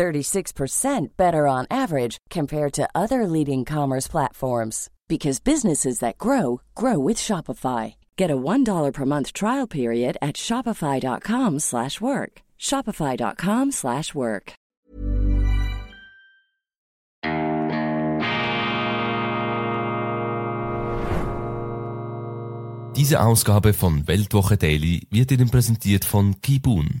36% better on average compared to other leading commerce platforms because businesses that grow grow with Shopify. Get a $1 per month trial period at shopify.com/work. shopify.com/work. Diese Ausgabe von Weltwoche Daily wird Ihnen präsentiert von Kibun,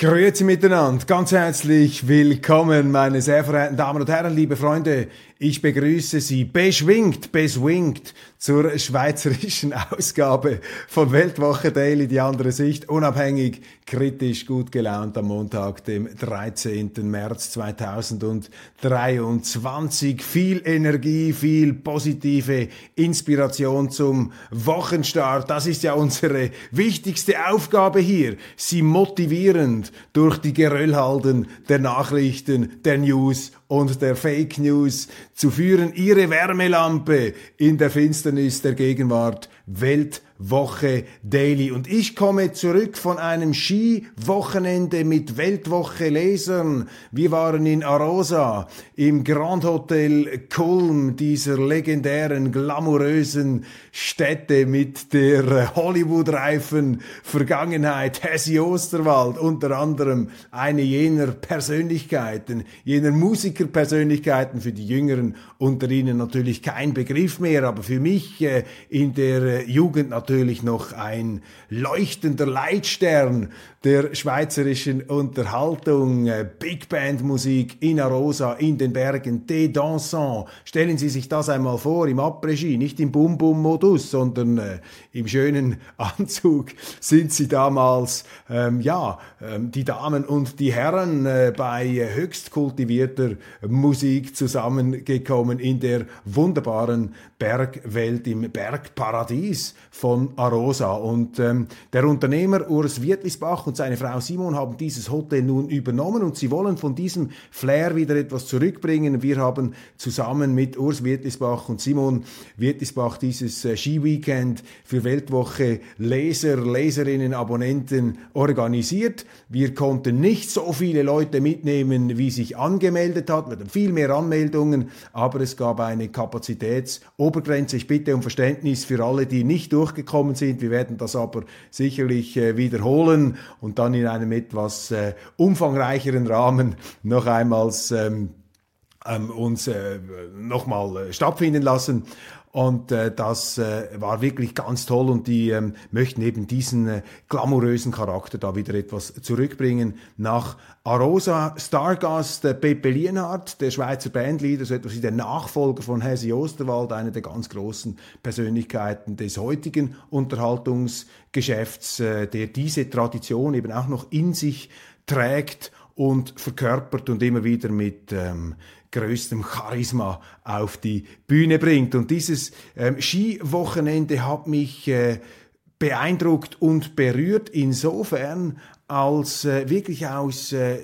Grüezi miteinander, ganz herzlich willkommen, meine sehr verehrten Damen und Herren, liebe Freunde. Ich begrüße Sie beschwingt, beswingt zur schweizerischen Ausgabe von Weltwoche Daily, die andere Sicht, unabhängig, kritisch, gut gelaunt am Montag, dem 13. März 2023. Viel Energie, viel positive Inspiration zum Wochenstart. Das ist ja unsere wichtigste Aufgabe hier, Sie motivierend durch die Geröllhalden der Nachrichten, der News und der Fake News zu führen, ihre Wärmelampe in der Finsternis der Gegenwart Welt Woche Daily. Und ich komme zurück von einem Skiwochenende mit Weltwoche Lesern. Wir waren in Arosa im Grand Hotel Kulm, dieser legendären, glamourösen Städte mit der Hollywood-reifen Vergangenheit. Hessi Osterwald unter anderem eine jener Persönlichkeiten, jener Musikerpersönlichkeiten für die Jüngeren unter ihnen natürlich kein Begriff mehr, aber für mich äh, in der Jugend natürlich natürlich noch ein leuchtender Leitstern der schweizerischen Unterhaltung, äh, Big Band Musik in Arosa, in den Bergen, des Dansants. Stellen Sie sich das einmal vor, im Après-Ski, nicht im Bum-Bum-Modus, sondern äh, im schönen Anzug sind Sie damals, ähm, ja, ähm, die Damen und die Herren äh, bei höchst kultivierter Musik zusammengekommen in der wunderbaren Bergwelt, im Bergparadies von Arosa. Und ähm, der Unternehmer Urs Wietlisbach und seine Frau Simon haben dieses Hotel nun übernommen und sie wollen von diesem Flair wieder etwas zurückbringen. Wir haben zusammen mit Urs Wietlisbach und Simon Wietlisbach dieses äh, Skiweekend für Weltwoche Leser, Leserinnen, Abonnenten organisiert. Wir konnten nicht so viele Leute mitnehmen, wie sich angemeldet hat. Wir hatten viel mehr Anmeldungen, aber es gab eine Kapazitätsobergrenze. Ich bitte um Verständnis für alle, die nicht durchgekommen sind. Wir werden das aber sicherlich äh, wiederholen und dann in einem etwas äh, umfangreicheren Rahmen noch einmal ähm, ähm, uns äh, nochmal äh, stattfinden lassen. Und äh, das äh, war wirklich ganz toll und die ähm, möchten eben diesen äh, glamourösen Charakter da wieder etwas zurückbringen nach Arosa. Stargast äh, Pepe Lienhardt, der Schweizer Bandleader, so etwas wie der Nachfolger von Hesi Osterwald, einer der ganz großen Persönlichkeiten des heutigen Unterhaltungsgeschäfts, äh, der diese Tradition eben auch noch in sich trägt und verkörpert und immer wieder mit ähm, größtem Charisma auf die Bühne bringt. Und dieses ähm, Skiwochenende hat mich äh, beeindruckt und berührt insofern, als äh, wirklich aus äh,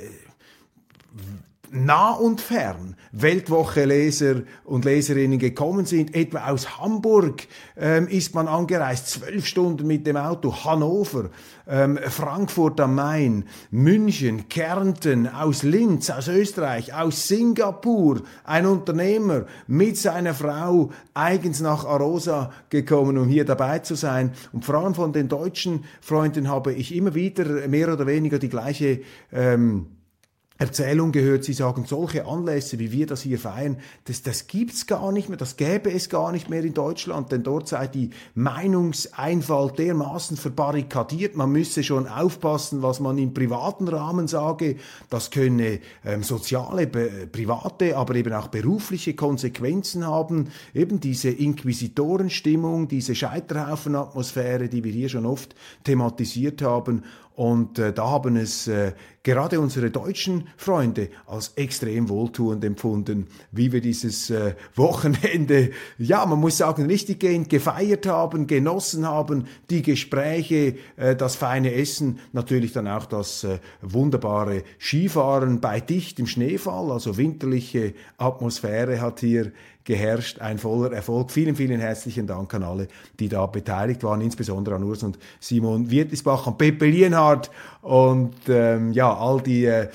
nah und fern Weltwoche-Leser und Leserinnen gekommen sind. Etwa aus Hamburg ähm, ist man angereist, zwölf Stunden mit dem Auto, Hannover, ähm, Frankfurt am Main, München, Kärnten, aus Linz, aus Österreich, aus Singapur, ein Unternehmer mit seiner Frau eigens nach Arosa gekommen, um hier dabei zu sein. Und vor allem von den deutschen Freunden habe ich immer wieder mehr oder weniger die gleiche ähm, Erzählung gehört, Sie sagen, solche Anlässe, wie wir das hier feiern, das, das gibt's gar nicht mehr, das gäbe es gar nicht mehr in Deutschland, denn dort sei die Meinungseinfalt dermaßen verbarrikadiert, man müsse schon aufpassen, was man im privaten Rahmen sage, das könne ähm, soziale, private, aber eben auch berufliche Konsequenzen haben, eben diese Inquisitorenstimmung, diese Scheiterhaufenatmosphäre, die wir hier schon oft thematisiert haben Und äh, da haben es äh, gerade unsere deutschen Freunde als extrem wohltuend empfunden, wie wir dieses äh, Wochenende, ja, man muss sagen, richtiggehend gefeiert haben, genossen haben, die Gespräche, äh, das feine Essen, natürlich dann auch das äh, wunderbare Skifahren bei dichtem Schneefall, also winterliche Atmosphäre hat hier geherrscht, ein voller Erfolg. Vielen, vielen herzlichen Dank an alle, die da beteiligt waren, insbesondere an Urs und Simon Wirtisbach, an Pepe Lienhardt und ähm, ja, all die äh,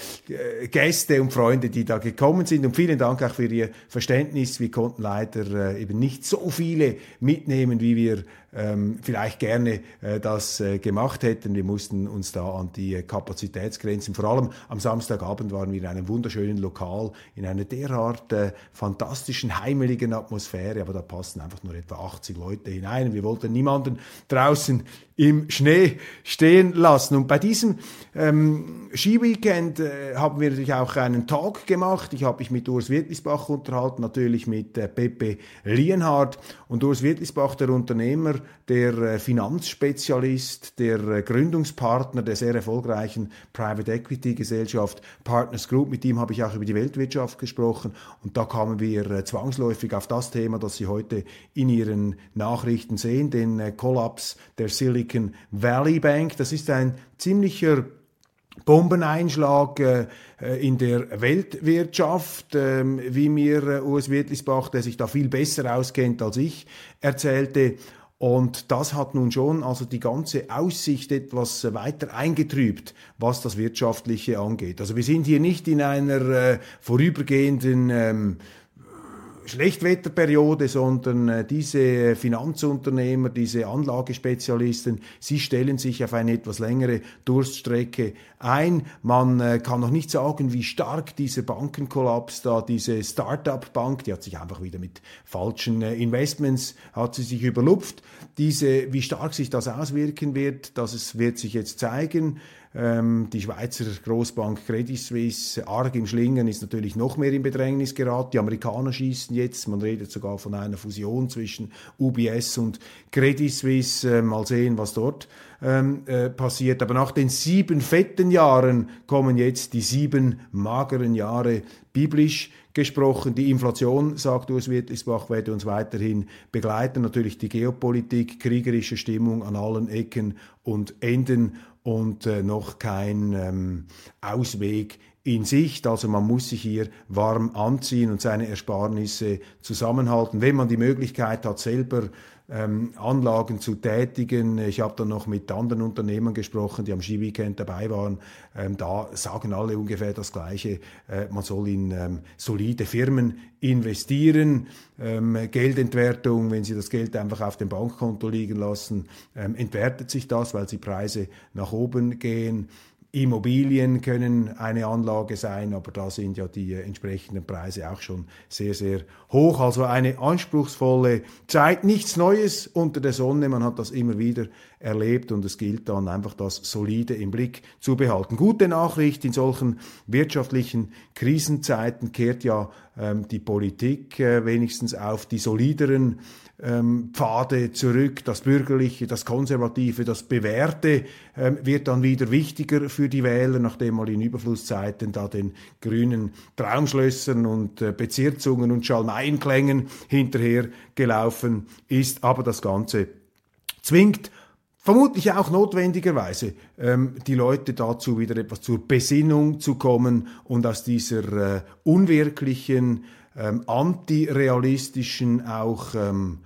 Gäste und Freunde, die da gekommen sind. Und vielen Dank auch für Ihr Verständnis. Wir konnten leider äh, eben nicht so viele mitnehmen, wie wir ähm, vielleicht gerne äh, das äh, gemacht hätten. Wir mussten uns da an die äh, Kapazitätsgrenzen, vor allem am Samstagabend waren wir in einem wunderschönen Lokal, in einer derart äh, fantastischen, heimeligen Atmosphäre, aber da passen einfach nur etwa 80 Leute hinein. Wir wollten niemanden draußen im Schnee stehen lassen. Und bei diesem ähm, Skiweekend äh, haben wir natürlich auch einen Talk gemacht. Ich habe mich mit Urs Wirtlisbach unterhalten, natürlich mit äh, Pepe Lienhardt. Und Urs Wirtlisbach, der Unternehmer, der äh, Finanzspezialist, der äh, Gründungspartner der sehr erfolgreichen Private Equity Gesellschaft Partners Group. Mit ihm habe ich auch über die Weltwirtschaft gesprochen. Und da kamen wir äh, zwangsläufig auf das Thema, das Sie heute in Ihren Nachrichten sehen, den Kollaps der Silicon Valley Bank. Das ist ein ziemlicher Bombeneinschlag äh, in der Weltwirtschaft, äh, wie mir äh, Urs Wirtlisbach, der sich da viel besser auskennt als ich, erzählte. Und das hat nun schon also die ganze Aussicht etwas weiter eingetrübt, was das Wirtschaftliche angeht. Also wir sind hier nicht in einer äh, vorübergehenden ähm, Schlechtwetterperiode, sondern äh, diese Finanzunternehmer, diese Anlagespezialisten, sie stellen sich auf eine etwas längere Durststrecke ein. Man äh, kann noch nicht sagen, wie stark dieser Bankenkollaps da, diese Start-up-Bank, die hat sich einfach wieder mit falschen äh, Investments, hat sie sich überlupft. Diese, wie stark sich das auswirken wird, das wird sich jetzt zeigen. Ähm, die Schweizer Großbank Credit Suisse, arg im Schlingen, ist natürlich noch mehr in Bedrängnis geraten. Die Amerikaner schießen jetzt, man redet sogar von einer Fusion zwischen UBS und Credit Suisse. Äh, mal sehen, was dort ähm, äh, passiert. Aber nach den sieben fetten Jahren kommen jetzt die sieben mageren Jahre biblisch gesprochen. Die Inflation, sagt Urs Wirtlisbach, werde uns weiterhin begleiten. Natürlich die Geopolitik, kriegerische Stimmung an allen Ecken und Enden und äh, noch kein ähm, Ausweg in Sicht. Also man muss sich hier warm anziehen und seine Ersparnisse zusammenhalten. Wenn man die Möglichkeit hat, selber ähm, Anlagen zu tätigen. Ich habe dann noch mit anderen Unternehmern gesprochen, die am Skiweekend dabei waren. Ähm, da sagen alle ungefähr das Gleiche. Äh, man soll in ähm, solide Firmen investieren. Ähm, Geldentwertung, wenn Sie das Geld einfach auf dem Bankkonto liegen lassen, ähm, entwertet sich das, weil die Preise nach oben gehen. Immobilien können eine Anlage sein, aber da sind ja die äh, entsprechenden Preise auch schon sehr, sehr hoch. Also eine anspruchsvolle Zeit, nichts Neues unter der Sonne. Man hat das immer wieder erlebt und es gilt dann einfach das Solide im Blick zu behalten. Gute Nachricht, in solchen wirtschaftlichen Krisenzeiten kehrt ja ähm, die Politik äh, wenigstens auf die solideren ähm, Pfade zurück. Das Bürgerliche, das Konservative, das Bewährte ähm, wird dann wieder wichtiger für die Wähler, nachdem mal in Überflusszeiten da den grünen Traumschlössern und äh, Bezirzungen und Schalmeienklängen hinterher gelaufen ist. Aber das Ganze zwingt vermutlich auch notwendigerweise ähm, die Leute dazu, wieder etwas zur Besinnung zu kommen und aus dieser äh, unwirklichen, ähm, antirealistischen, auch ähm,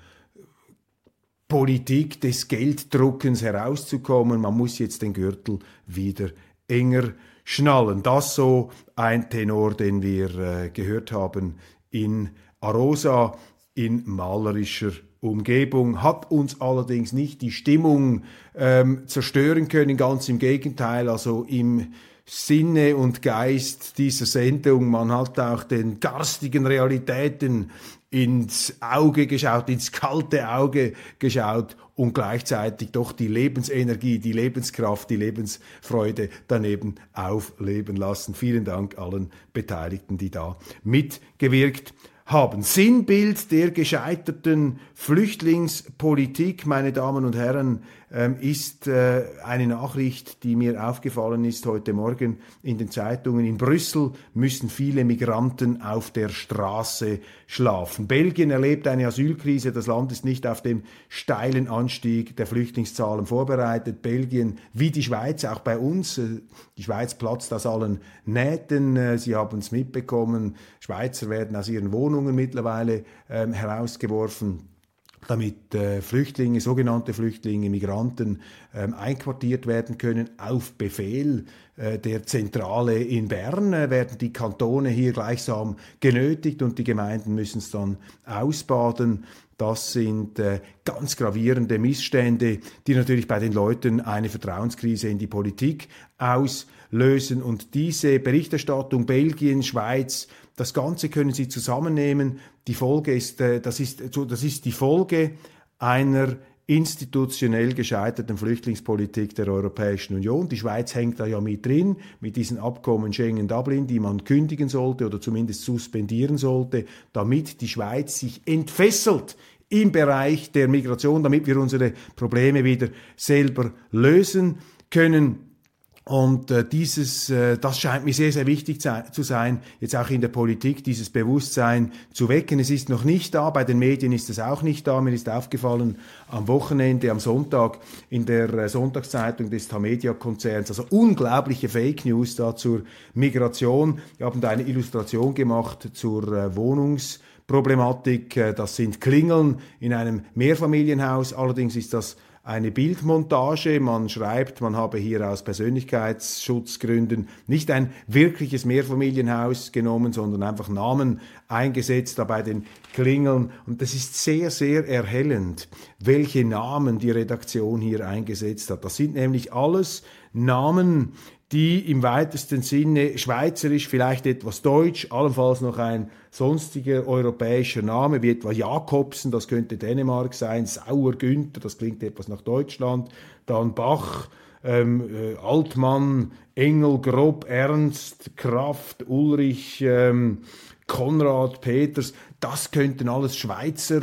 Politik des Gelddruckens herauszukommen. Man muss jetzt den Gürtel wieder enger schnallen. Das so ein Tenor, den wir äh, gehört haben in Arosa in malerischer Umgebung, hat uns allerdings nicht die Stimmung ähm, zerstören können, ganz im Gegenteil, also im Sinne und Geist dieser Sendung. Man hat auch den garstigen Realitäten ins Auge geschaut, ins kalte Auge geschaut und gleichzeitig doch die Lebensenergie, die Lebenskraft, die Lebensfreude daneben aufleben lassen. Vielen Dank allen Beteiligten, die da mitgewirkt haben. Sinnbild der gescheiterten Flüchtlingspolitik, meine Damen und Herren, ist äh, eine Nachricht, die mir aufgefallen ist heute Morgen in den Zeitungen. In Brüssel müssen viele Migranten auf der Straße schlafen. Belgien erlebt eine Asylkrise. Das Land ist nicht auf dem steilen Anstieg der Flüchtlingszahlen vorbereitet. Belgien wie die Schweiz, auch bei uns. Äh, die Schweiz platzt aus allen Nähten. Äh, Sie haben es mitbekommen. Schweizer werden aus ihren Wohnungen mittlerweile ähm, herausgeworfen damit äh, Flüchtlinge, sogenannte Flüchtlinge, Migranten ähm, einquartiert werden können auf Befehl der Zentrale in Bern, äh, werden die Kantone hier gleichsam genötigt und die Gemeinden müssen es dann ausbaden. Das sind äh, ganz gravierende Missstände, die natürlich bei den Leuten eine Vertrauenskrise in die Politik auslösen. Und diese Berichterstattung Belgien, Schweiz, das Ganze können Sie zusammennehmen. Die Folge ist, äh, das ist, das ist die Folge einer institutionell gescheiterten Flüchtlingspolitik der Europäischen Union. Die Schweiz hängt da ja mit drin, mit diesen Abkommen Schengen-Dublin, die man kündigen sollte oder zumindest suspendieren sollte, damit die Schweiz sich entfesselt im Bereich der Migration, damit wir unsere Probleme wieder selber lösen können. Und äh, dieses, äh, das scheint mir sehr, sehr wichtig zu sein, jetzt auch in der Politik, dieses Bewusstsein zu wecken. Es ist noch nicht da, bei den Medien ist es auch nicht da. Mir ist aufgefallen am Wochenende, am Sonntag in der äh, Sonntagszeitung des Tamedia-Konzerns, also unglaubliche Fake News da zur Migration. Wir haben da eine Illustration gemacht zur äh, Wohnungsproblematik. Äh, das sind Klingeln in einem Mehrfamilienhaus. Allerdings ist das eine Bildmontage. Man schreibt, man habe hier aus Persönlichkeitsschutzgründen nicht ein wirkliches Mehrfamilienhaus genommen, sondern einfach Namen eingesetzt da bei den Klingeln. Und das ist sehr, sehr erhellend, welche Namen die Redaktion hier eingesetzt hat. Das sind nämlich alles Namen, die im weitesten Sinne schweizerisch, vielleicht etwas deutsch, allenfalls noch ein sonstiger europäischer Name, wie etwa Jakobsen, das könnte Dänemark sein, Sauer Günther, das klingt etwas nach Deutschland, dann Bach, ähm, äh, Altmann, Engel, Grob, Ernst, Kraft, Ulrich, ähm, Konrad, Peters, das könnten alles Schweizer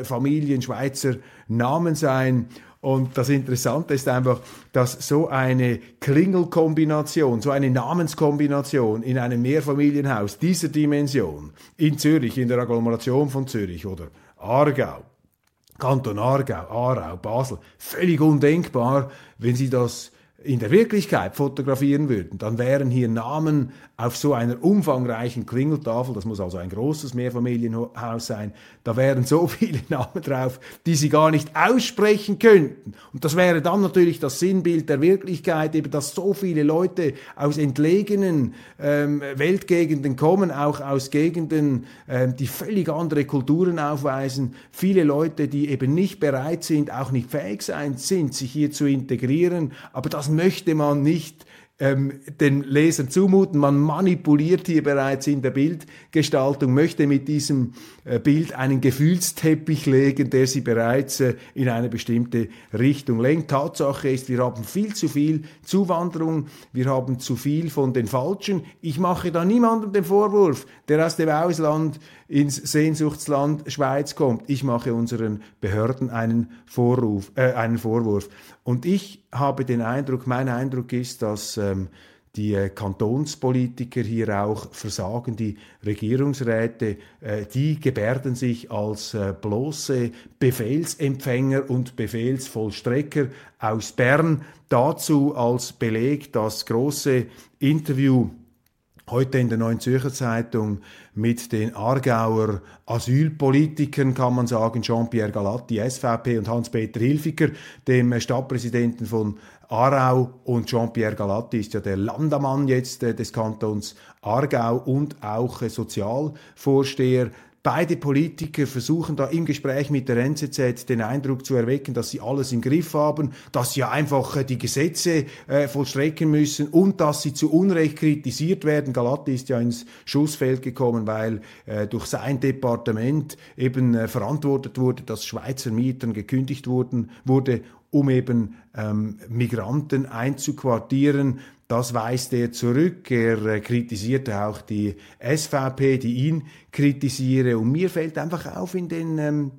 äh, Familien, Schweizer Namen sein. Und das Interessante ist einfach, dass so eine Klingelkombination, so eine Namenskombination in einem Mehrfamilienhaus dieser Dimension in Zürich, in der Agglomeration von Zürich oder Aargau, Kanton Aargau, Aarau, Basel, völlig undenkbar, wenn Sie das in der Wirklichkeit fotografieren würden, dann wären hier Namen auf so einer umfangreichen Klingeltafel, das muss also ein großes Mehrfamilienhaus sein, da wären so viele Namen drauf, die sie gar nicht aussprechen könnten. Und das wäre dann natürlich das Sinnbild der Wirklichkeit, eben dass so viele Leute aus entlegenen ähm, Weltgegenden kommen, auch aus Gegenden, ähm, die völlig andere Kulturen aufweisen, viele Leute, die eben nicht bereit sind, auch nicht fähig sein sind, sich hier zu integrieren, aber das möchte man nicht ähm, den Lesern zumuten. Man manipuliert hier bereits in der Bildgestaltung, möchte mit diesem Bild einen Gefühlsteppich legen, der sie bereits äh, in eine bestimmte Richtung lenkt. Tatsache ist, wir haben viel zu viel Zuwanderung, wir haben zu viel von den Falschen. Ich mache da niemandem den Vorwurf, der aus dem Ausland ins Sehnsuchtsland Schweiz kommt. Ich mache unseren Behörden einen, Vorruf, äh, einen Vorwurf. Und ich habe den Eindruck, mein Eindruck ist, dass ähm, die äh, Kantonspolitiker hier auch versagen, die Regierungsräte, äh, die gebärden sich als äh, bloße Befehlsempfänger und Befehlsvollstrecker aus Bern. Dazu als Beleg das große Interview heute in der Neuen Zürcher Zeitung mit den Aargauer Asylpolitikern, kann man sagen, Jean-Pierre Galatti, SVP und Hans-Peter Hilfiger, dem Stadtpräsidenten von Aarau. Und Jean-Pierre Galatti ist ja der Landamann jetzt äh, des Kantons Aargau und auch äh, Sozialvorsteher Beide Politiker versuchen da im Gespräch mit der NZZ den Eindruck zu erwecken, dass sie alles im Griff haben, dass sie einfach äh, die Gesetze äh, vollstrecken müssen und dass sie zu Unrecht kritisiert werden. Galatti ist ja ins Schussfeld gekommen, weil äh, durch sein Departement eben äh, verantwortet wurde, dass Schweizer Mietern gekündigt wurden, wurde um eben ähm, Migranten einzuquartieren. Das weist er zurück. Er äh, kritisierte auch die SVP, die ihn kritisiere. Und mir fällt einfach auf in den ähm,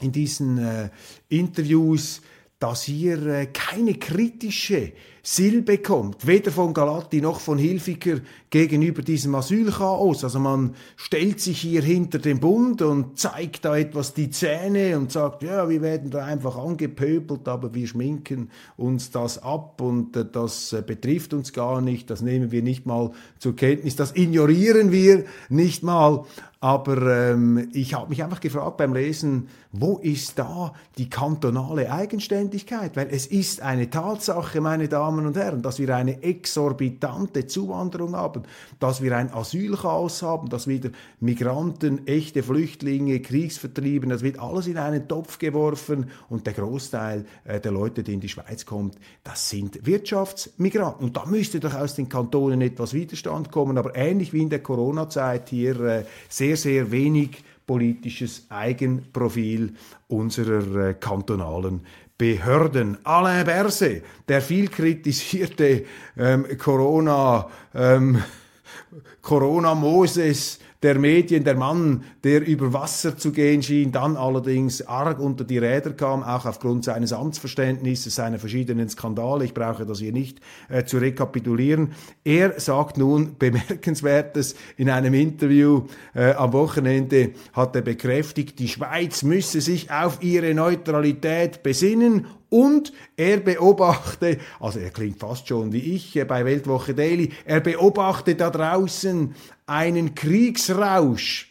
in diesen äh, Interviews, dass hier äh, keine kritische Silbe kommt, weder von Galati noch von Hilfiger gegenüber diesem Asylchaos. Also man stellt sich hier hinter dem Bund und zeigt da etwas die Zähne und sagt, ja, wir werden da einfach angepöbelt, aber wir schminken uns das ab und äh, das äh, betrifft uns gar nicht, das nehmen wir nicht mal zur Kenntnis, das ignorieren wir nicht mal. Aber ähm, ich habe mich einfach gefragt beim Lesen, wo ist da die kantonale Eigenständigkeit? Weil es ist eine Tatsache, meine Damen und Herren, dass wir eine exorbitante Zuwanderung haben, dass wir ein Asylchaos haben, dass wieder Migranten, echte Flüchtlinge, Kriegsvertriebene, das wird alles in einen Topf geworfen und der Großteil äh, der Leute, die in die Schweiz kommt, das sind Wirtschaftsmigranten. Und da müsste doch aus den Kantonen etwas Widerstand kommen, aber ähnlich wie in der Corona-Zeit hier äh, sehr sehr, sehr wenig politisches Eigenprofil unserer äh, kantonalen Behörden. Alain Berse, der viel kritisierte ähm, Corona, ähm, Corona-Moses, der Medien, der Mann, der über Wasser zu gehen schien, dann allerdings arg unter die Räder kam, auch aufgrund seines Amtsverständnisses, seiner verschiedenen Skandale. Ich brauche das hier nicht äh, zu rekapitulieren. Er sagt nun bemerkenswertes in einem Interview äh, am Wochenende hat er bekräftigt, die Schweiz müsse sich auf ihre Neutralität besinnen und er beobachte, also er klingt fast schon wie ich äh, bei Weltwoche Daily, er beobachte da draußen einen Kriegsrausch.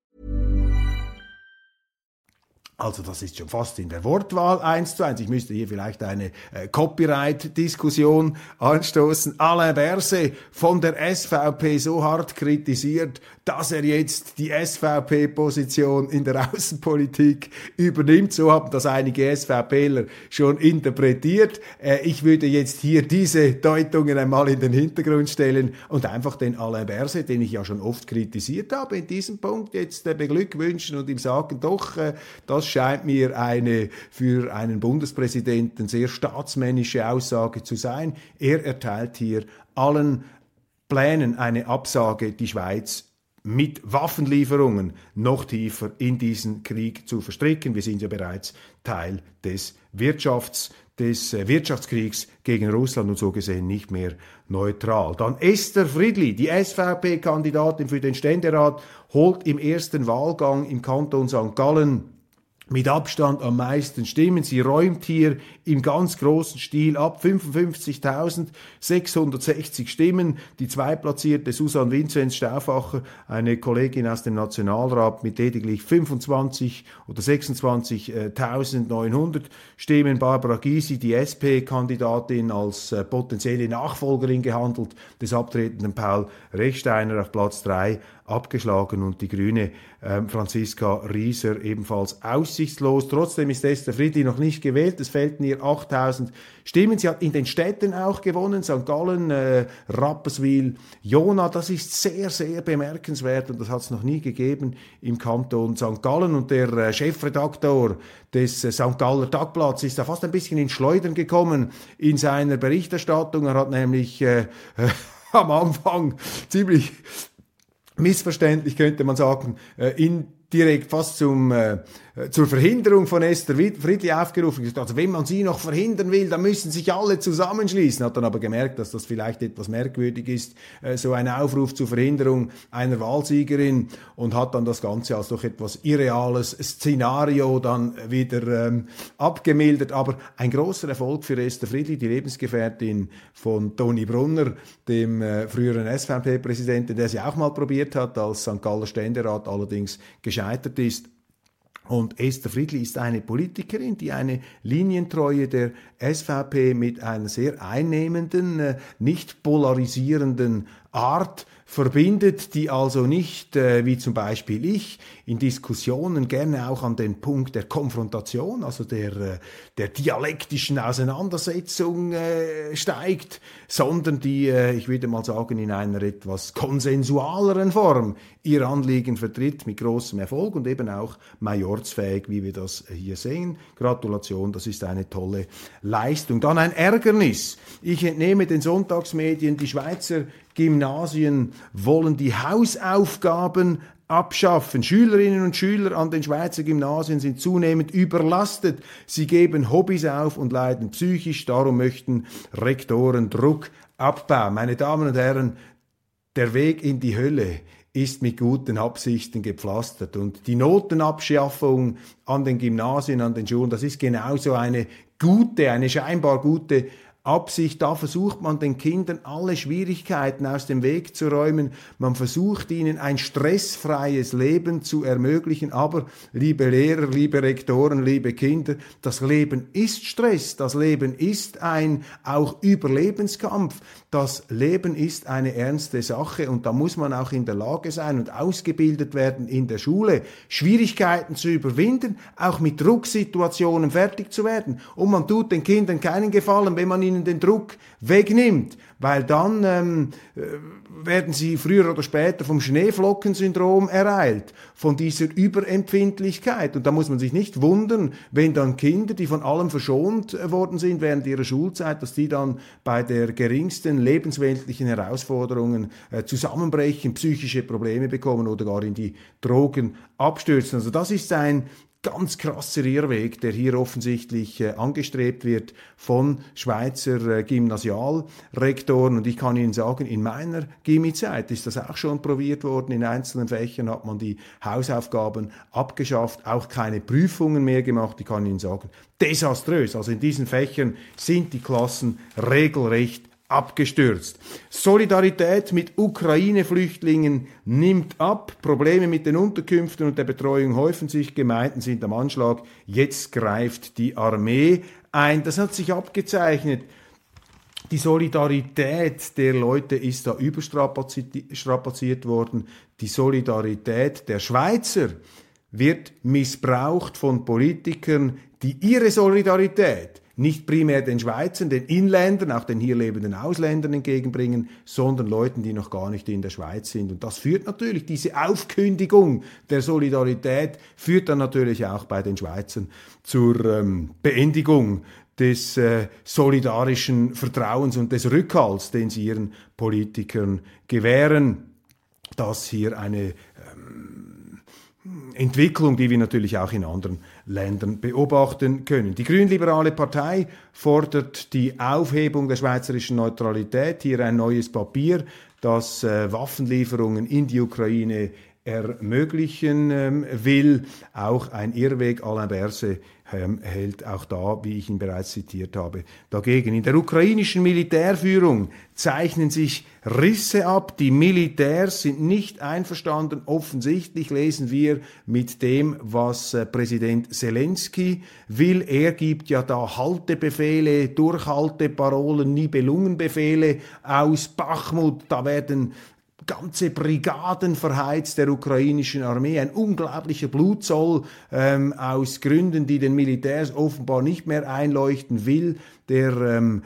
Also das ist schon fast in der Wortwahl eins zu eins. Ich müsste hier vielleicht eine äh, Copyright-Diskussion anstoßen. Alain Berset von der SVP so hart kritisiert, dass er jetzt die SVP-Position in der Außenpolitik übernimmt. So haben das einige SVPler schon interpretiert. Äh, ich würde jetzt hier diese Deutungen einmal in den Hintergrund stellen und einfach den Alain Berset, den ich ja schon oft kritisiert habe, in diesem Punkt jetzt äh, beglückwünschen und ihm sagen, doch, äh, das scheint mir eine für einen Bundespräsidenten sehr staatsmännische Aussage zu sein. Er erteilt hier allen Plänen eine Absage, die Schweiz mit Waffenlieferungen noch tiefer in diesen Krieg zu verstricken. Wir sind ja bereits Teil des Wirtschafts, des äh, Wirtschaftskriegs gegen Russland und so gesehen nicht mehr neutral. Dann Esther Friedli, die SVP-Kandidatin für den Ständerat, holt im ersten Wahlgang im Kanton St. Gallen mit Abstand am meisten Stimmen. Sie räumt hier im ganz großen Stil ab 55.660 Stimmen. Die zweitplatzierte Susanne Vinzenz Stauffacher, eine Kollegin aus dem Nationalrat mit lediglich 25 oder 26.900 Stimmen. Barbara Gysi, die SP-Kandidatin als äh, potenzielle Nachfolgerin gehandelt des abtretenden Paul Rechsteiner auf Platz 3 abgeschlagen und die Grüne äh, Franziska Rieser ebenfalls aussichtslos. Trotzdem ist Esther Friedli noch nicht gewählt. Es fehlten ihr 8000 Stimmen. Sie hat in den Städten auch gewonnen, St. Gallen, äh, Rapperswil, Jona. Das ist sehr, sehr bemerkenswert und das hat es noch nie gegeben im Kanton St. Gallen. Und der äh, Chefredaktor des äh, St. Galler Tagblatts ist da fast ein bisschen in Schleudern gekommen in seiner Berichterstattung. Er hat nämlich äh, am Anfang ziemlich missverständlich könnte man sagen, äh, in direkt fast zum, äh, zur Verhinderung von Esther Friedli aufgerufen. Also wenn man sie noch verhindern will, dann müssen sich alle zusammenschließen. Hat dann aber gemerkt, dass das vielleicht etwas merkwürdig ist, äh, so ein Aufruf zur Verhinderung einer Wahlsiegerin und hat dann das Ganze als doch etwas irreales Szenario dann wieder ähm, abgemildert. Aber ein großer Erfolg für Esther Friedli, die Lebensgefährtin von Toni Brunner, dem äh, früheren SVP-Präsidenten, der sie auch mal probiert hat als St. Galler Ständerat, allerdings gescheitert ist. Und Esther Friedli ist eine Politikerin, die eine Linientreue der SVP mit einer sehr einnehmenden, äh, nicht polarisierenden Art verbindet, die also nicht, äh, wie zum Beispiel ich, in Diskussionen gerne auch an den Punkt der Konfrontation, also der, äh, der dialektischen Auseinandersetzung äh, steigt, sondern die, äh, ich würde mal sagen, in einer etwas konsensualeren Form ihr Anliegen vertritt, mit großem Erfolg und eben auch majorsfähig, wie wir das hier sehen. Gratulation, das ist eine tolle Leistung. Dann ein Ärgernis. Ich entnehme den Sonntagsmedien, die Schweizer Gymnasien wollen die Hausaufgaben abschaffen. Schülerinnen und Schüler an den Schweizer Gymnasien sind zunehmend überlastet. Sie geben Hobbys auf und leiden psychisch. Darum möchten Rektoren Druck abbauen. Meine Damen und Herren, der Weg in die Hölle ist mit guten Absichten gepflastert. Und die Notenabschaffung an den Gymnasien, an den Schulen, das ist genauso eine gute, eine scheinbar gute Absicht, da versucht man den Kindern alle Schwierigkeiten aus dem Weg zu räumen. Man versucht ihnen ein stressfreies Leben zu ermöglichen. Aber, liebe Lehrer, liebe Rektoren, liebe Kinder, das Leben ist Stress. Das Leben ist ein auch Überlebenskampf. Das Leben ist eine ernste Sache und da muss man auch in der Lage sein und ausgebildet werden in der Schule, Schwierigkeiten zu überwinden, auch mit Drucksituationen fertig zu werden. Und man tut den Kindern keinen Gefallen, wenn man ihnen den Druck wegnimmt, weil dann ähm, äh, werden sie früher oder später vom Schneeflockensyndrom ereilt, von dieser Überempfindlichkeit. Und da muss man sich nicht wundern, wenn dann Kinder, die von allem verschont äh, worden sind während ihrer Schulzeit, dass die dann bei der geringsten lebensweltlichen Herausforderungen äh, zusammenbrechen, psychische Probleme bekommen oder gar in die Drogen abstürzen. Also das ist ein ganz krasser Irrweg, der hier offensichtlich äh, angestrebt wird von Schweizer äh, Gymnasialrektoren. Und ich kann Ihnen sagen, in meiner Gimmi-Zeit ist das auch schon probiert worden. In einzelnen Fächern hat man die Hausaufgaben abgeschafft, auch keine Prüfungen mehr gemacht. Ich kann Ihnen sagen, desaströs. Also in diesen Fächern sind die Klassen regelrecht abgestürzt. Solidarität mit Ukraine-Flüchtlingen nimmt ab. Probleme mit den Unterkünften und der Betreuung häufen sich. Gemeinden sind am Anschlag. Jetzt greift die Armee ein. Das hat sich abgezeichnet. Die Solidarität der Leute ist da überstrapaziert worden. Die Solidarität der Schweizer wird missbraucht von Politikern, die ihre Solidarität nicht primär den Schweizern, den Inländern, auch den hier lebenden Ausländern entgegenbringen, sondern Leuten, die noch gar nicht in der Schweiz sind. Und das führt natürlich, diese Aufkündigung der Solidarität führt dann natürlich auch bei den Schweizern zur ähm, Beendigung des äh, solidarischen Vertrauens und des Rückhalts, den sie ihren Politikern gewähren, dass hier eine Entwicklung, die wir natürlich auch in anderen Ländern beobachten können. Die Grünliberale Partei fordert die Aufhebung der schweizerischen Neutralität, hier ein neues Papier, das äh, Waffenlieferungen in die Ukraine ermöglichen ähm, will. Auch ein Irrweg Alain Berset ähm, hält auch da, wie ich ihn bereits zitiert habe, dagegen. In der ukrainischen Militärführung zeichnen sich Risse ab. Die Militärs sind nicht einverstanden. Offensichtlich lesen wir mit dem, was äh, Präsident Zelensky will. Er gibt ja da Haltebefehle, Durchhalteparolen, Nibelungenbefehle aus Bachmut. Da werden ganze Brigaden verheizt der ukrainischen Armee, ein unglaublicher Blutzoll ähm, aus Gründen, die den Militärs offenbar nicht mehr einleuchten will, der ähm,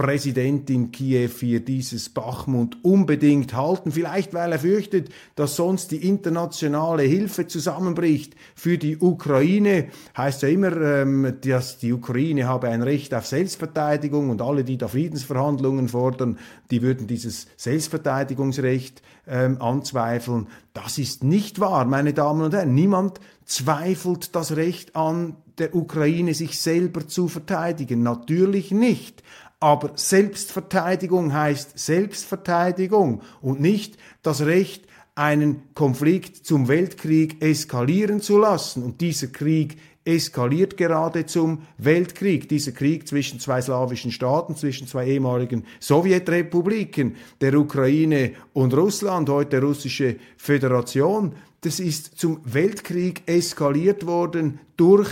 Präsident in Kiew hier dieses Bachmut unbedingt halten. Vielleicht, weil er fürchtet, dass sonst die internationale Hilfe zusammenbricht für die Ukraine. Heißt ja immer, ähm, dass die Ukraine habe ein Recht auf Selbstverteidigung und alle, die da Friedensverhandlungen fordern, die würden dieses Selbstverteidigungsrecht ähm, anzweifeln. Das ist nicht wahr, meine Damen und Herren. Niemand zweifelt das Recht an, der Ukraine sich selber zu verteidigen. Natürlich nicht. Aber Selbstverteidigung heißt Selbstverteidigung und nicht das Recht, einen Konflikt zum Weltkrieg eskalieren zu lassen. Und dieser Krieg eskaliert gerade zum Weltkrieg. Dieser Krieg zwischen zwei slawischen Staaten, zwischen zwei ehemaligen Sowjetrepubliken, der Ukraine und Russland, heute russische Föderation, das ist zum Weltkrieg eskaliert worden durch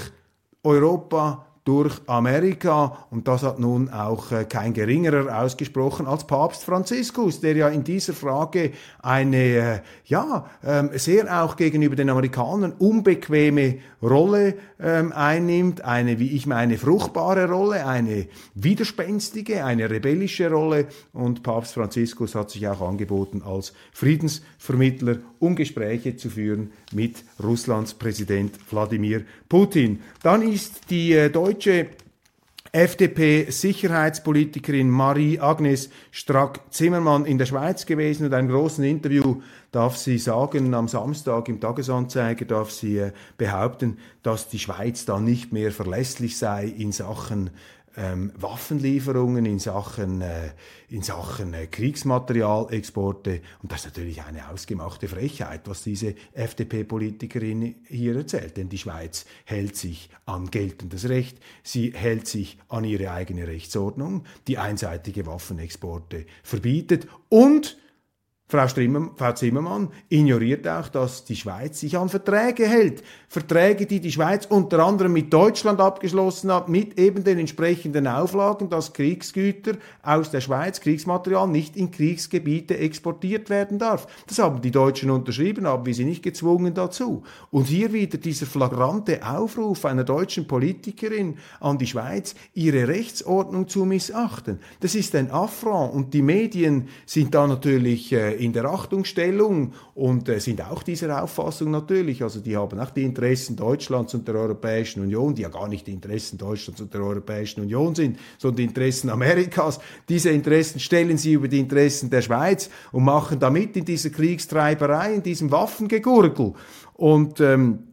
Europa, durch Amerika. Und das hat nun auch äh, kein geringerer ausgesprochen als Papst Franziskus, der ja in dieser Frage eine äh, ja ähm, sehr auch gegenüber den Amerikanern unbequeme Rolle ähm, einnimmt, eine wie ich meine fruchtbare Rolle, eine widerspenstige, eine rebellische Rolle. Und Papst Franziskus hat sich auch angeboten als Friedensvermittler, um Gespräche zu führen mit Russlands Präsident Wladimir Putin. Dann ist die äh, deutsche FDP-Sicherheitspolitikerin Marie-Agnes Strack-Zimmermann in der Schweiz gewesen und einem großen Interview darf sie sagen, am Samstag im Tagesanzeiger darf sie äh, behaupten, dass die Schweiz da nicht mehr verlässlich sei in Sachen ähm, Waffenlieferungen, in Sachen, äh, in Sachen äh, Kriegsmaterialexporte. Und das ist natürlich eine ausgemachte Frechheit, was diese FDP-Politikerin hier erzählt. Denn die Schweiz hält sich an geltendes Recht, sie hält sich an ihre eigene Rechtsordnung, die einseitige Waffenexporte verbietet und Frau, Strimmer, Frau Zimmermann ignoriert auch, dass die Schweiz sich an Verträge hält. Verträge, die die Schweiz unter anderem mit Deutschland abgeschlossen hat, mit eben den entsprechenden Auflagen, dass Kriegsgüter aus der Schweiz, Kriegsmaterial, nicht in Kriegsgebiete exportiert werden darf. Das haben die Deutschen unterschrieben, haben wir sie nicht gezwungen dazu. Und hier wieder dieser flagrante Aufruf einer deutschen Politikerin an die Schweiz, ihre Rechtsordnung zu missachten. Das ist ein Affront und die Medien sind da natürlich äh, in der Achtungsstellung und äh, sind auch dieser Auffassung natürlich. Also die haben auch die Interessen Deutschlands und der Europäischen Union, die ja gar nicht die Interessen Deutschlands und der Europäischen Union sind, sondern die Interessen Amerikas. Diese Interessen stellen sie über die Interessen der Schweiz und machen damit in dieser Kriegstreiberei, in diesem Waffengegurgel. Und ähm,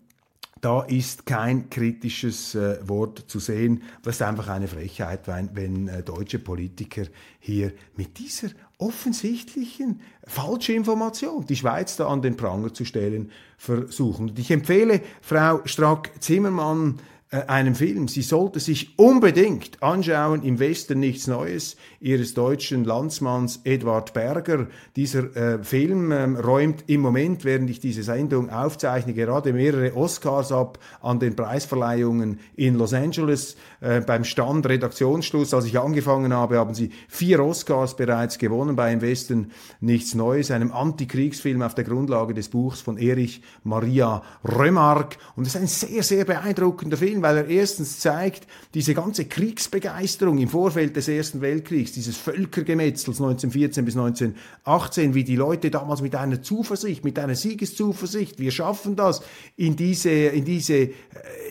da ist kein kritisches äh, Wort zu sehen. Das ist einfach eine Frechheit, wenn, wenn äh, deutsche Politiker hier mit dieser offensichtlichen falsche Information, die Schweiz da an den Pranger zu stellen, versuchen. Und ich empfehle Frau Strack-Zimmermann, einem Film. Sie sollte sich unbedingt anschauen, im Westen nichts Neues, ihres deutschen Landsmanns Edward Berger. Dieser äh, Film ähm, räumt im Moment, während ich diese Sendung aufzeichne, gerade mehrere Oscars ab an den Preisverleihungen in Los Angeles. Äh, beim Stand Redaktionsschluss, als ich angefangen habe, haben sie vier Oscars bereits gewonnen bei Im Westen nichts Neues, einem Antikriegsfilm auf der Grundlage des Buchs von Erich Maria Römark. Und es ist ein sehr, sehr beeindruckender Film, weil er erstens zeigt, diese ganze Kriegsbegeisterung im Vorfeld des Ersten Weltkriegs, dieses Völkergemetzels 1914 bis 1918, wie die Leute damals mit einer Zuversicht, mit einer Siegeszuversicht, wir schaffen das, in diese, in diese, äh,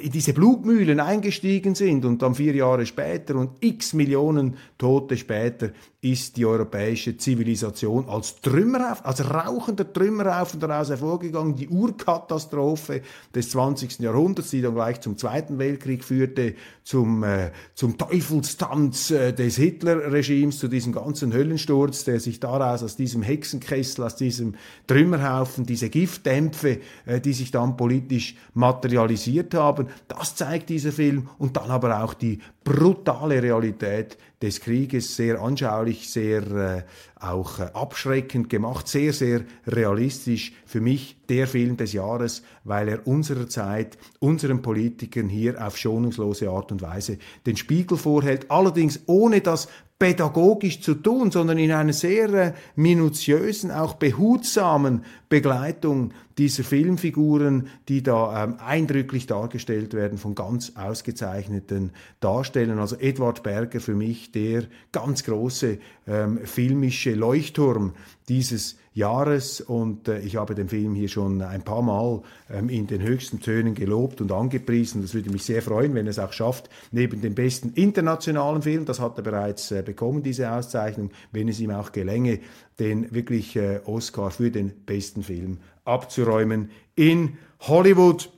in diese Blutmühlen eingestiegen sind und dann vier Jahre später und x Millionen Tote später ist die europäische Zivilisation als Trümmerhaufen, als rauchender Trümmerhaufen daraus hervorgegangen. Die Urkatastrophe des 20. Jahrhunderts, die dann gleich zum Zweiten Weltkrieg führte, zum, äh, zum Teufelstanz äh, des Hitlerregimes, zu diesem ganzen Höllensturz, der sich daraus aus diesem Hexenkessel, aus diesem Trümmerhaufen, diese Giftdämpfe, äh, die sich dann politisch materialisiert haben, das zeigt dieser Film und dann aber auch die brutale Realität des Krieges, sehr anschaulich, sehr äh, auch äh, abschreckend gemacht, sehr, sehr realistisch. Für mich der Film des Jahres, weil er unserer Zeit, unseren Politikern hier auf schonungslose Art und Weise den Spiegel vorhält, allerdings ohne das pädagogisch zu tun, sondern in einer sehr äh, minutiösen, auch behutsamen Begleitung dieser Filmfiguren, die da ähm, eindrücklich dargestellt werden von ganz ausgezeichneten Darstellern. Also Edward Berger für mich der ganz große ähm, filmische Leuchtturm dieses Jahres und äh, ich habe den Film hier schon ein paar Mal ähm, in den höchsten Tönen gelobt und angepriesen. Das würde mich sehr freuen, wenn er es auch schafft, neben dem besten internationalen Film, das hat er bereits äh, bekommen, diese Auszeichnung, wenn es ihm auch gelänge, den wirklich äh, Oscar für den besten Film abzuräumen in Hollywood.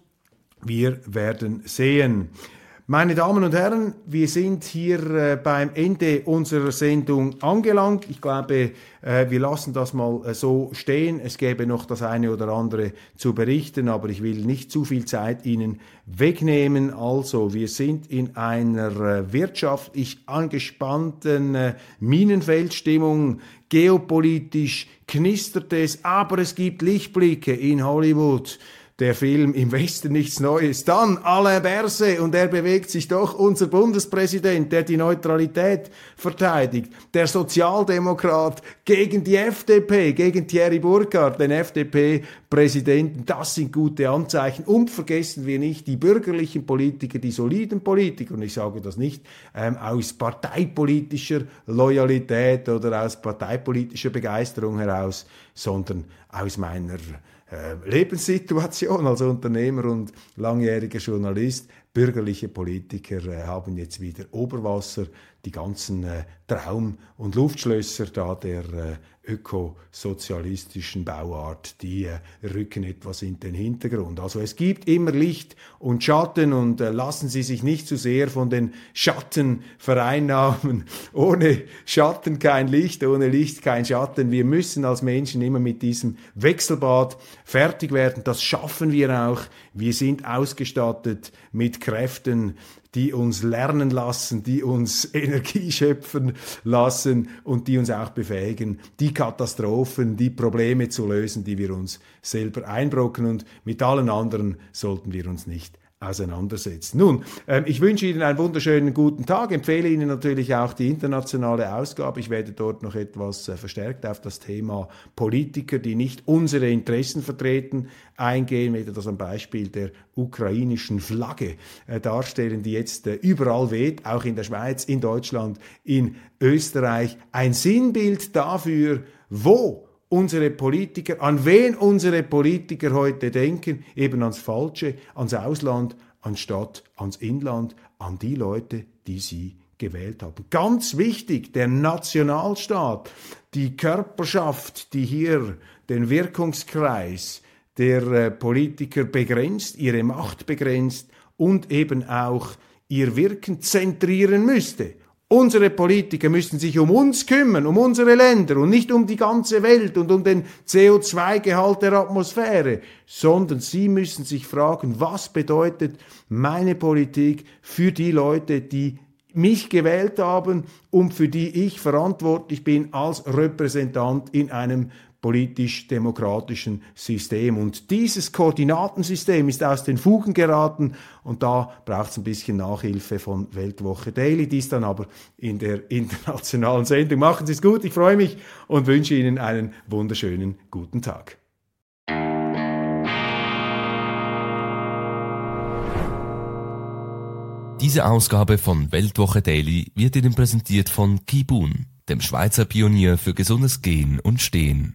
Wir werden sehen. Meine Damen und Herren, wir sind hier äh, beim Ende unserer Sendung angelangt. Ich glaube, äh, wir lassen das mal äh, so stehen. Es gäbe noch das eine oder andere zu berichten, aber ich will nicht zu viel Zeit Ihnen wegnehmen. Also, wir sind in einer wirtschaftlich angespannten Minenfeldstimmung. Geopolitisch knistert es, aber es gibt Lichtblicke in Hollywood der Film Im Westen nichts Neues. Dann Alain Berset und er bewegt sich doch, unser Bundespräsident, der die Neutralität verteidigt, der Sozialdemokrat gegen die FDP, gegen Thierry Burkhardt, den FDP-Präsidenten. Das sind gute Anzeichen. Und vergessen wir nicht die bürgerlichen Politiker, die soliden Politiker. Und ich sage das nicht ähm, aus parteipolitischer Loyalität oder aus parteipolitischer Begeisterung heraus, sondern aus meiner Lebenssituation als Unternehmer und langjähriger Journalist. Bürgerliche Politiker äh, haben jetzt wieder Oberwasser, die ganzen äh, Traum- und Luftschlösser da der äh, ökosozialistischen Bauart, die äh, rücken etwas in den Hintergrund. Also es gibt immer Licht und Schatten und äh, lassen Sie sich nicht zu sehr von den Schatten vereinnahmen. Ohne Schatten kein Licht, ohne Licht kein Schatten. Wir müssen als Menschen immer mit diesem Wechselbad fertig werden. Das schaffen wir auch. Wir sind ausgestattet mit Kräften, die uns lernen lassen, die uns Energie schöpfen lassen und die uns auch befähigen, die Katastrophen, die Probleme zu lösen, die wir uns selber einbrocken. Und mit allen anderen sollten wir uns nicht auseinandersetzen. Nun, ähm, ich wünsche Ihnen einen wunderschönen guten Tag, empfehle Ihnen natürlich auch die internationale Ausgabe. Ich werde dort noch etwas äh, verstärkt auf das Thema Politiker, die nicht unsere Interessen vertreten, eingehen. Werde das am Beispiel der ukrainischen Flagge äh, darstellen, die jetzt äh, überall weht, auch in der Schweiz, in Deutschland, in Österreich. Ein Sinnbild dafür, wo unsere Politiker, an wen unsere Politiker heute denken, eben ans Falsche, ans Ausland, anstatt ans Inland, an die Leute, die sie gewählt haben. Ganz wichtig, der Nationalstaat, die Körperschaft, die hier den Wirkungskreis der äh, Politiker begrenzt, ihre Macht begrenzt und eben auch ihr Wirken zentrieren müsste. Unsere Politiker müssen sich um uns kümmern, um unsere Länder und nicht um die ganze Welt und um den CO2-Gehalt der Atmosphäre, sondern sie müssen sich fragen, was bedeutet meine Politik für die Leute, die mich gewählt haben und für die ich verantwortlich bin als Repräsentant in einem politisch-demokratischen System. Und dieses Koordinatensystem ist aus den Fugen geraten und da braucht es ein bisschen Nachhilfe von Weltwoche Daily, dies dann aber in der internationalen Sendung. Machen Sie es gut, ich freue mich und wünsche Ihnen einen wunderschönen guten Tag. Diese Ausgabe von Weltwoche Daily wird Ihnen präsentiert von Kibun, dem Schweizer Pionier für gesundes Gehen und Stehen.